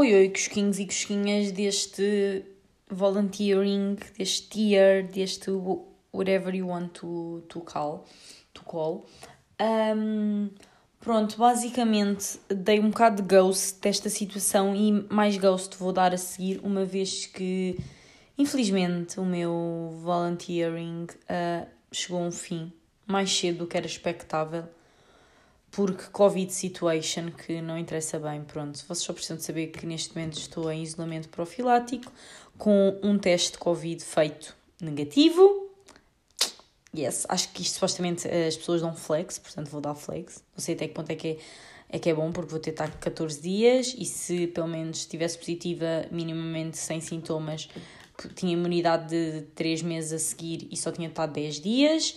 Oi, oi, cosquinhos e cosquinhas deste volunteering, deste tier, deste whatever you want to, to call. To call. Um, pronto, basicamente dei um bocado de ghost desta situação e mais ghost vou dar a seguir, uma vez que infelizmente o meu volunteering uh, chegou a um fim mais cedo do que era expectável porque Covid situation, que não interessa bem, pronto. Vocês só precisam de saber que neste momento estou em isolamento profilático com um teste de Covid feito negativo. Yes, acho que isto supostamente as pessoas dão flex, portanto vou dar flex. Não sei até que ponto é que é, é que é bom, porque vou ter 14 dias e se pelo menos estivesse positiva, minimamente sem sintomas, tinha imunidade de 3 meses a seguir e só tinha estado 10 dias.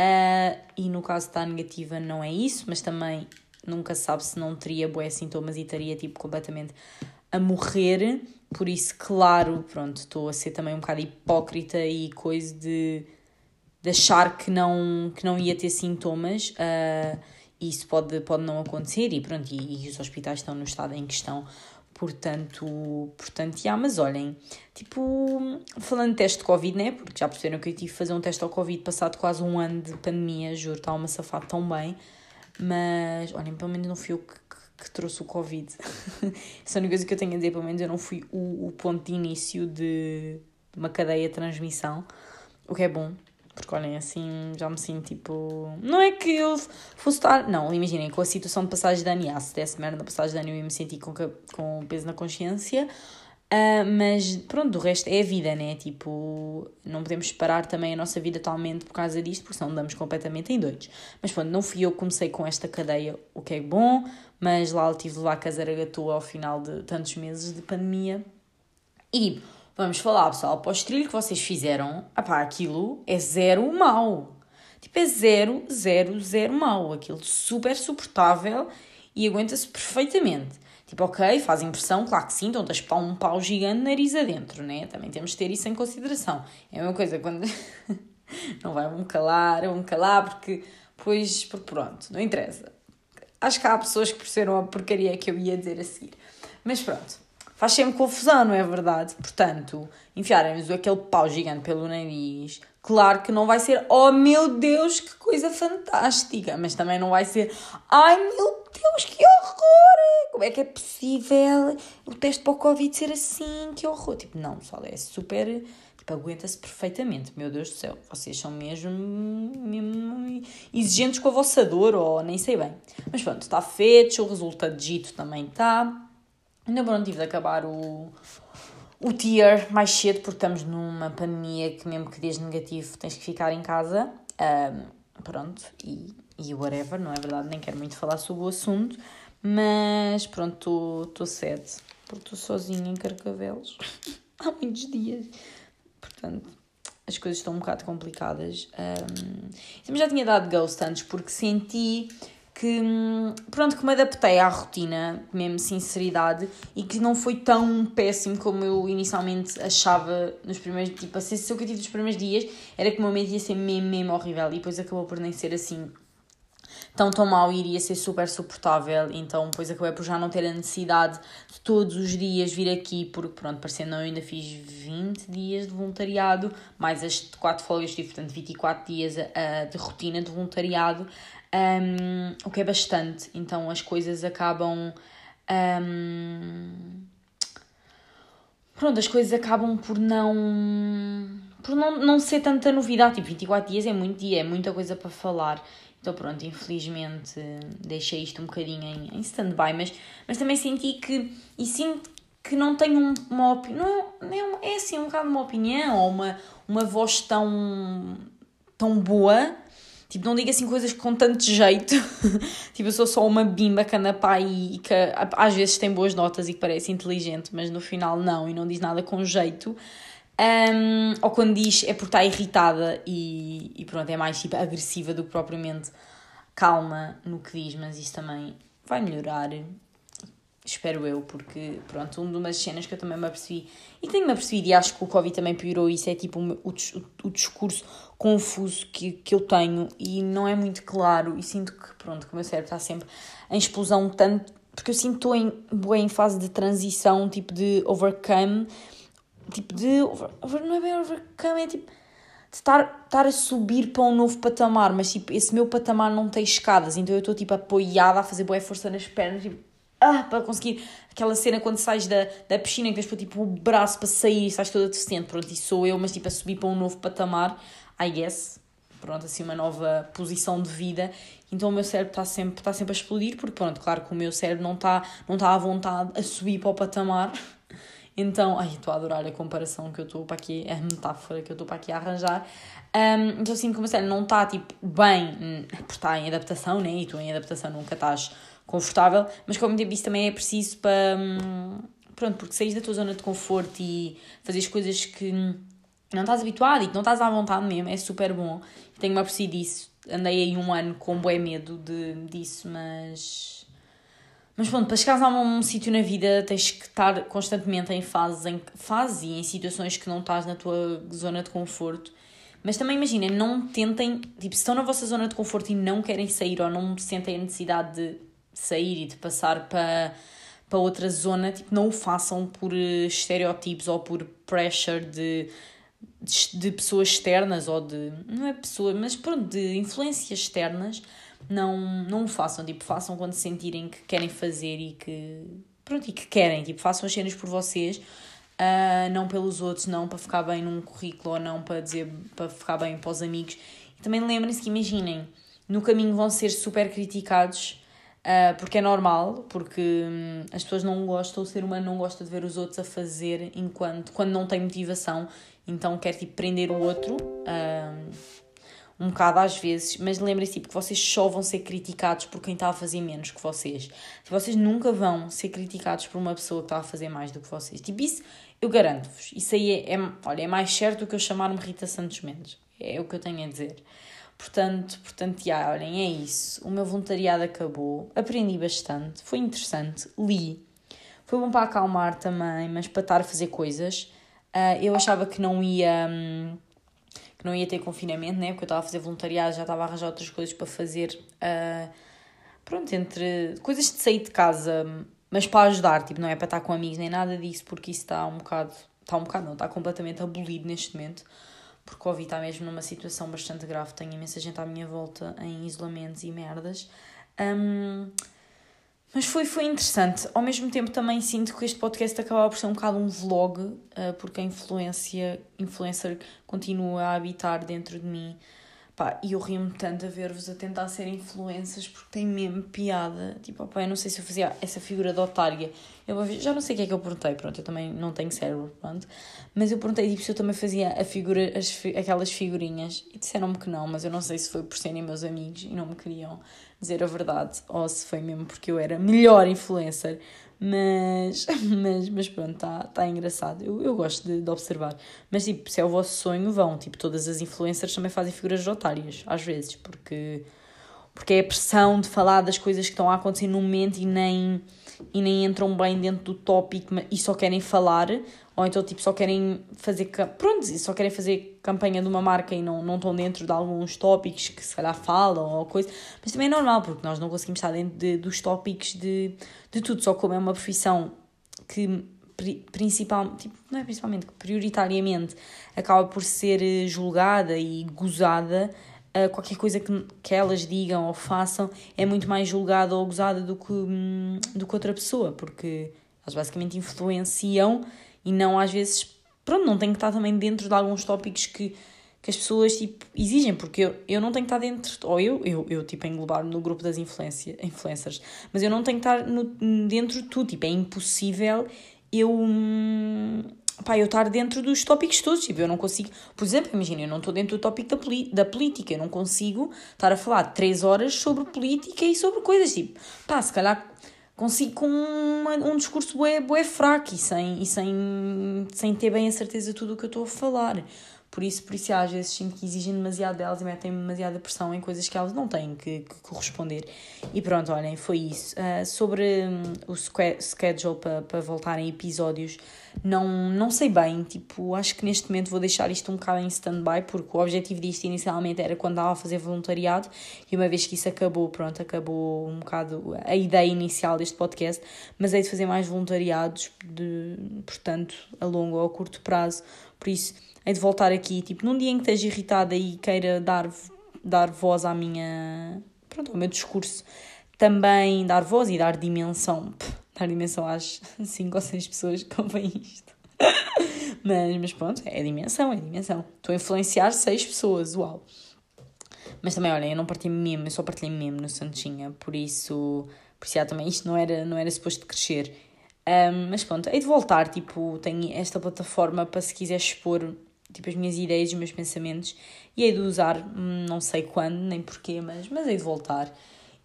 Uh, e no caso de estar negativa não é isso, mas também nunca sabe se não teria boé sintomas e estaria tipo completamente a morrer. Por isso, claro, pronto, estou a ser também um bocado hipócrita e coisa de, de achar que não, que não ia ter sintomas. Uh, isso pode, pode não acontecer e pronto, e, e os hospitais estão no estado em que estão Portanto, portanto, já, mas olhem, tipo, falando de teste de Covid, né? Porque já perceberam que eu tive que fazer um teste ao Covid passado quase um ano de pandemia, juro, está uma safada tão bem. Mas, olhem, pelo menos não fui eu que, que, que trouxe o Covid. Essa é a única coisa que eu tenho a dizer, pelo menos eu não fui o, o ponto de início de uma cadeia de transmissão, o que é bom, porque olhem, assim já me sinto tipo. Não é que eu fosse estar. Não, imaginem, com a situação de passagem de ano, ah, se desse merda na passagem de ano eu ia me sentir com, com peso na consciência. Uh, mas pronto, do resto é a vida, né? Tipo, não podemos parar também a nossa vida totalmente por causa disto, porque senão andamos completamente em doidos. Mas pronto, não fui eu que comecei com esta cadeia, o que é bom, mas lá tive de levar a casaragatua ao final de tantos meses de pandemia. E Vamos falar, pessoal, para o trilho que vocês fizeram, apá, aquilo é zero mau. Tipo, é zero, zero, zero mau. Aquilo super suportável e aguenta-se perfeitamente. Tipo, ok, faz impressão, claro que sim, então pau, um pau gigante nariz adentro, né? Também temos de ter isso em consideração. É a mesma coisa quando. não vai me calar, me calar porque. Pois, pronto, não interessa. Acho que há pessoas que perceberam a porcaria que eu ia dizer a seguir. Mas pronto faz sempre confusão, não é verdade? Portanto, enfiarem-nos aquele pau gigante pelo nariz, claro que não vai ser, oh meu Deus, que coisa fantástica, mas também não vai ser, ai meu Deus, que horror! Como é que é possível o teste para o Covid ser assim? Que horror! Tipo, não, pessoal, é super. Tipo, aguenta-se perfeitamente, meu Deus do céu. Vocês são mesmo, mesmo exigentes com a vossa dor, ou nem sei bem. Mas pronto, está feito, o resultado dito também está. Ainda bom, tive de acabar o, o tier mais cedo, porque estamos numa pandemia que, mesmo que dias negativo, tens que ficar em casa. Um, pronto, e, e whatever, não é verdade? Nem quero muito falar sobre o assunto, mas pronto, estou sede, porque estou sozinha em Carcavelos há muitos dias. Portanto, as coisas estão um bocado complicadas. Um, já tinha dado ghost antes, porque senti que pronto, que me adaptei à rotina, mesmo sinceridade, e que não foi tão péssimo como eu inicialmente achava nos primeiros, tipo, a sensação que eu tive nos primeiros dias era que o meu momento ia ser mesmo, mesmo horrível, e depois acabou por nem ser assim tão tão mal e iria ser super suportável, então depois acabei por já não ter a necessidade de todos os dias vir aqui, porque pronto, parecendo eu ainda fiz 20 dias de voluntariado, mais as 4 folgas, tive portanto 24 dias uh, de rotina de voluntariado, um, o que é bastante. Então as coisas acabam. Um, pronto, as coisas acabam por não. por não, não ser tanta novidade. Tipo, 24 dias é muito dia, é muita coisa para falar. Então pronto, infelizmente deixei isto um bocadinho em, em stand-by, mas, mas também senti que. e sinto que não tenho uma opinião. Não, é, é assim, um bocado uma opinião ou uma, uma voz tão, tão boa Tipo, não diga assim coisas com tanto jeito. tipo, eu sou só uma bimba que anda pá e que às vezes tem boas notas e que parece inteligente, mas no final não e não diz nada com jeito. Um, ou quando diz é porque está irritada e, e pronto, é mais tipo agressiva do que propriamente calma no que diz, mas isso também vai melhorar Espero eu, porque, pronto, uma das cenas que eu também me apercebi, e tenho-me apercebido, e acho que o Covid também piorou isso, é tipo o, o, o discurso confuso que, que eu tenho, e não é muito claro, e sinto que, pronto, que o meu cérebro está sempre em explosão tanto porque eu sinto estou em, em fase de transição, tipo de overcome, tipo de. Over, over, não é bem overcome, é tipo. De estar, estar a subir para um novo patamar, mas tipo, esse meu patamar não tem escadas, então eu estou tipo apoiada a fazer boa força nas pernas, tipo, ah, para conseguir aquela cena quando sais da, da piscina que tens para tipo o braço para sair e sais toda deficiente, pronto, isso sou eu, mas tipo a subir para um novo patamar, I guess, pronto, assim uma nova posição de vida. Então o meu cérebro está sempre, está sempre a explodir, porque pronto, claro que o meu cérebro não está, não está à vontade a subir para o patamar. Então, ai, estou a adorar a comparação que eu estou para aqui, a metáfora que eu estou para aqui a arranjar. Um, então, assim, como o cérebro não está, tipo, bem, hum, porque está em adaptação, né? E tu em adaptação nunca estás confortável, mas como tempo isso também é preciso para, hum, pronto, porque saís da tua zona de conforto e fazer coisas que não estás habituado e que não estás à vontade mesmo, é super bom. Tenho-me apercebido disso. Andei aí um ano com bué medo de, disso, mas. Mas pronto, para chegares a um, um sítio na vida tens que estar constantemente em fases, em fases e em situações que não estás na tua zona de conforto. Mas também imaginem, não tentem, tipo, se estão na vossa zona de conforto e não querem sair ou não sentem a necessidade de sair e de passar para, para outra zona, tipo, não o façam por eh, estereótipos ou por pressure de de, de pessoas externas ou de. não é pessoa, mas pronto, de influências externas, não, não o façam. Tipo, façam quando sentirem que querem fazer e que. pronto, e que querem. Tipo, façam as cenas por vocês, uh, não pelos outros, não para ficar bem num currículo ou não para dizer. para ficar bem para os amigos. E também lembrem-se que, imaginem, no caminho vão ser super criticados. Uh, porque é normal, porque hum, as pessoas não gostam, o ser humano não gosta de ver os outros a fazer enquanto quando não tem motivação então quer tipo prender o outro um, um bocado às vezes, mas lembrem-se tipo, que vocês só vão ser criticados por quem está a fazer menos que vocês. Tipo, vocês nunca vão ser criticados por uma pessoa que está a fazer mais do que vocês. Tipo, isso eu garanto-vos. Isso aí é, é, olha, é mais certo do que eu chamar-me Rita Santos Mendes. É o que eu tenho a dizer. Portanto, portanto, já, olhem, é isso. O meu voluntariado acabou, aprendi bastante, foi interessante, li. Foi bom para acalmar também, mas para estar a fazer coisas. Uh, eu achava que não ia. Um, que não ia ter confinamento, né? Porque eu estava a fazer voluntariado, já estava a arranjar outras coisas para fazer. Uh, pronto, entre coisas de sair de casa, mas para ajudar, tipo, não é para estar com amigos nem nada disso, porque isso está um bocado. Está um bocado, não, está completamente abolido neste momento. Porque Covid está mesmo numa situação bastante grave. Tenho imensa gente à minha volta em isolamentos e merdas. Um, mas foi, foi interessante. Ao mesmo tempo também sinto que este podcast acaba por ser um bocado um vlog, uh, porque a influência, influencer continua a habitar dentro de mim. Pá, e eu rio-me tanto a ver-vos a tentar ser influências porque tem mesmo piada. Tipo, opa, eu não sei se eu fazia essa figura de otária. Eu já não sei o que é que eu perguntei, pronto, eu também não tenho cérebro, pronto. Mas eu perguntei tipo, se eu também fazia a figura, as, aquelas figurinhas e disseram-me que não, mas eu não sei se foi por serem meus amigos e não me queriam dizer a verdade, ou se foi mesmo porque eu era melhor influencer. Mas, mas, mas pronto, está tá engraçado. Eu, eu gosto de, de observar. Mas tipo, se é o vosso sonho, vão. Tipo, todas as influencers também fazem figuras otárias, às vezes, porque, porque é a pressão de falar das coisas que estão a acontecer no momento e nem, e nem entram bem dentro do tópico e só querem falar ou então tipo só querem fazer pronto, só querem fazer campanha de uma marca e não, não estão dentro de alguns tópicos que se calhar falam ou coisa, mas também é normal porque nós não conseguimos estar dentro de, dos tópicos de, de tudo, só como é uma profissão que principal, tipo, não é principalmente, prioritariamente acaba por ser eh, julgada e gozada, uh, qualquer coisa que, que elas digam ou façam é muito mais julgada ou gozada do que, hum, do que outra pessoa, porque elas basicamente influenciam e não às vezes, pronto, não tenho que estar também dentro de alguns tópicos que, que as pessoas tipo, exigem, porque eu, eu não tenho que estar dentro, ou eu, eu, eu tipo, englobar-me no grupo das influência, influencers, mas eu não tenho que estar no, dentro de tudo, tipo, é impossível eu. Hum, pá, eu estar dentro dos tópicos todos, tipo, eu não consigo, por exemplo, imagina, eu não estou dentro do tópico da, da política, eu não consigo estar a falar três horas sobre política e sobre coisas, tipo, pá, se calhar consigo com uma, um discurso bué, bué fraco e, sem, e sem, sem ter bem a certeza de tudo o que eu estou a falar. Por isso, por isso às vezes sinto que exigem demasiado delas e metem demasiada pressão em coisas que elas não têm que, que corresponder. E pronto, olhem, foi isso. Uh, sobre um, o schedule para pa voltarem episódios, não, não sei bem, tipo, acho que neste momento vou deixar isto um bocado em stand-by, porque o objetivo disto inicialmente era quando estava a fazer voluntariado, e uma vez que isso acabou, pronto, acabou um bocado a ideia inicial deste podcast, mas hei de fazer mais voluntariados, de, portanto, a longo ou a curto prazo, por isso hei de voltar aqui, tipo, num dia em que esteja irritada e queira dar, dar voz à minha, pronto, ao meu discurso, também dar voz e dar dimensão, dar dimensão às 5 ou 6 pessoas que ouvem isto. mas, mas pronto, é dimensão, é dimensão. Estou a influenciar 6 pessoas, uau. Mas também, olha, eu não partilhei meme, eu só partilhei meme no Santinha, por isso, por isso já, também isto não era, não era suposto crescer. Um, mas pronto, hei de voltar, tipo, tenho esta plataforma para se quiser expor tipo, as minhas ideias, os meus pensamentos, e hei de usar, hum, não sei quando, nem porquê, mas, mas hei de voltar.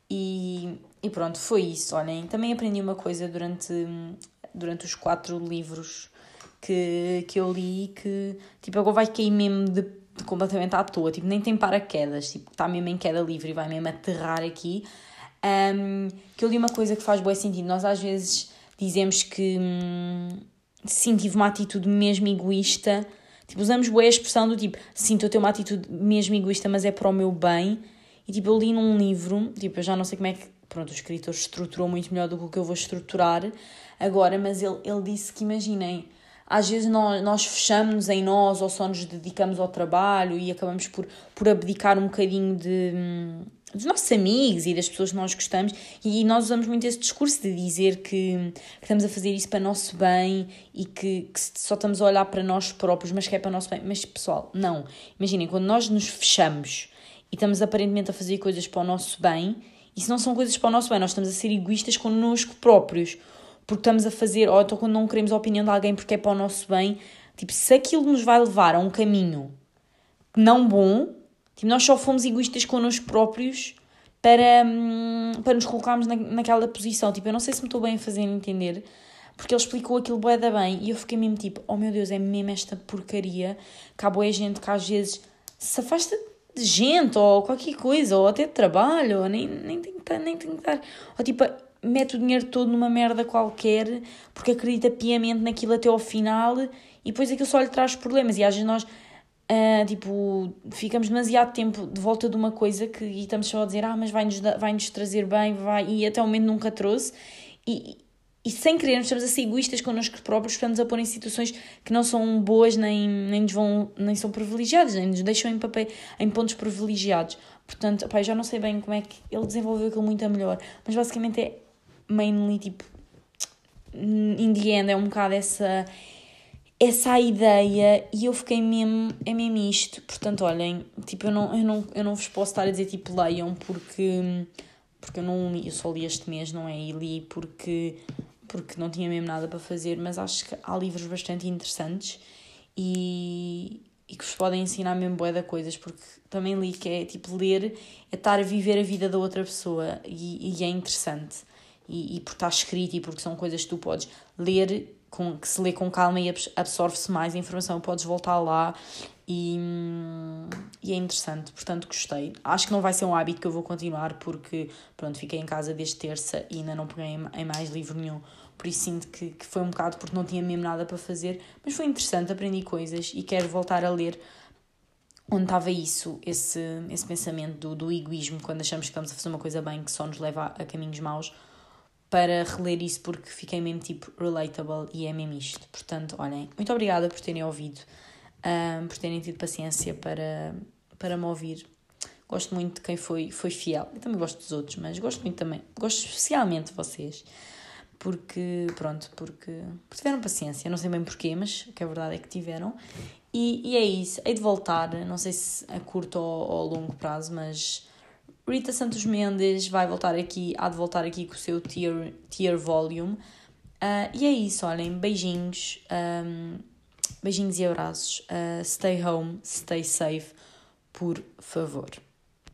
E, e pronto, foi isso. Olhem, também aprendi uma coisa durante, durante os quatro livros que, que eu li que, tipo, agora vai cair mesmo de, de completamente à toa, tipo, nem tem paraquedas, tipo, está mesmo em queda livre e vai mesmo aterrar aqui. Um, que eu li uma coisa que faz bom sentido. Nós às vezes dizemos que hum, sim, tive uma atitude mesmo egoísta Tipo, usamos boa expressão do tipo, sim, estou a ter uma atitude mesmo egoísta, mas é para o meu bem. E tipo, eu li num livro, tipo, eu já não sei como é que, pronto, o escritor estruturou muito melhor do que o que eu vou estruturar agora, mas ele, ele disse que, imaginem, às vezes nós, nós fechamos em nós ou só nos dedicamos ao trabalho e acabamos por, por abdicar um bocadinho de, dos nossos amigos e das pessoas que nós gostamos, e nós usamos muito esse discurso de dizer que, que estamos a fazer isso para nosso bem e que, que, só estamos a olhar para nós próprios, mas que é para nosso bem. Mas pessoal, não. Imaginem, quando nós nos fechamos e estamos aparentemente a fazer coisas para o nosso bem, isso não são coisas para o nosso bem, nós estamos a ser egoístas connosco próprios, porque estamos a fazer, ou então quando não queremos a opinião de alguém porque é para o nosso bem, tipo, se aquilo nos vai levar a um caminho não bom, Tipo, nós só fomos egoístas connosco próprios para, hum, para nos colocarmos na, naquela posição. Tipo, eu não sei se me estou bem a fazer entender, porque ele explicou aquilo bué da bem e eu fiquei mesmo tipo, oh meu Deus, é mesmo esta porcaria que há boa gente que às vezes se afasta de gente ou qualquer coisa, ou até de trabalho, ou nem, nem, tem, nem tem que. Ou tipo, mete o dinheiro todo numa merda qualquer porque acredita piamente naquilo até ao final e depois aquilo só lhe traz problemas. E às vezes nós Uh, tipo, ficamos demasiado tempo de volta de uma coisa que e estamos só a dizer, ah, mas vai-nos vai -nos trazer bem, vai, e até o momento nunca trouxe, e, e sem querer estamos a ser egoístas connosco próprios, estamos a pôr em situações que não são boas, nem, nem, nos vão, nem são privilegiadas, nem nos deixam em, papel, em pontos privilegiados. Portanto, opa, eu já não sei bem como é que ele desenvolveu aquilo muito a melhor, mas basicamente é mainly tipo, in the end, é um bocado essa essa ideia e eu fiquei mesmo, é mesmo isto. Portanto, olhem, tipo, eu não, eu não, eu não vos posso estar a dizer tipo leiam porque, porque eu não li, eu só li este mês, não é? E li porque, porque não tinha mesmo nada para fazer, mas acho que há livros bastante interessantes e, e que vos podem ensinar mesmo boa coisas, porque também li que é tipo ler é estar a viver a vida da outra pessoa e, e é interessante. E, e por estar escrito e porque são coisas que tu podes ler com, que se lê com calma e absorve-se mais a informação, podes voltar lá e, e, é interessante, portanto gostei. Acho que não vai ser um hábito que eu vou continuar porque, pronto, fiquei em casa desde terça e ainda não peguei em mais livro nenhum, por isso sinto que, que foi um bocado porque não tinha mesmo nada para fazer, mas foi interessante, aprendi coisas e quero voltar a ler onde estava isso, esse, esse pensamento do, do egoísmo, quando achamos que estamos a fazer uma coisa bem que só nos leva a, a caminhos maus, para reler isso porque fiquei mesmo tipo relatable e é mesmo isto. Portanto, olhem, muito obrigada por terem ouvido, um, por terem tido paciência para, para me ouvir. Gosto muito de quem foi, foi fiel. Eu também gosto dos outros, mas gosto muito também. Gosto especialmente de vocês. Porque, pronto, porque, porque tiveram paciência. Não sei bem porquê, mas o que é verdade é que tiveram. E, e é isso. Hei de voltar, não sei se a curto ou, ou a longo prazo, mas Rita Santos Mendes vai voltar aqui, há de voltar aqui com o seu tier, tier volume. Uh, e é isso, olhem, beijinhos, um, beijinhos e abraços. Uh, stay home, stay safe, por favor.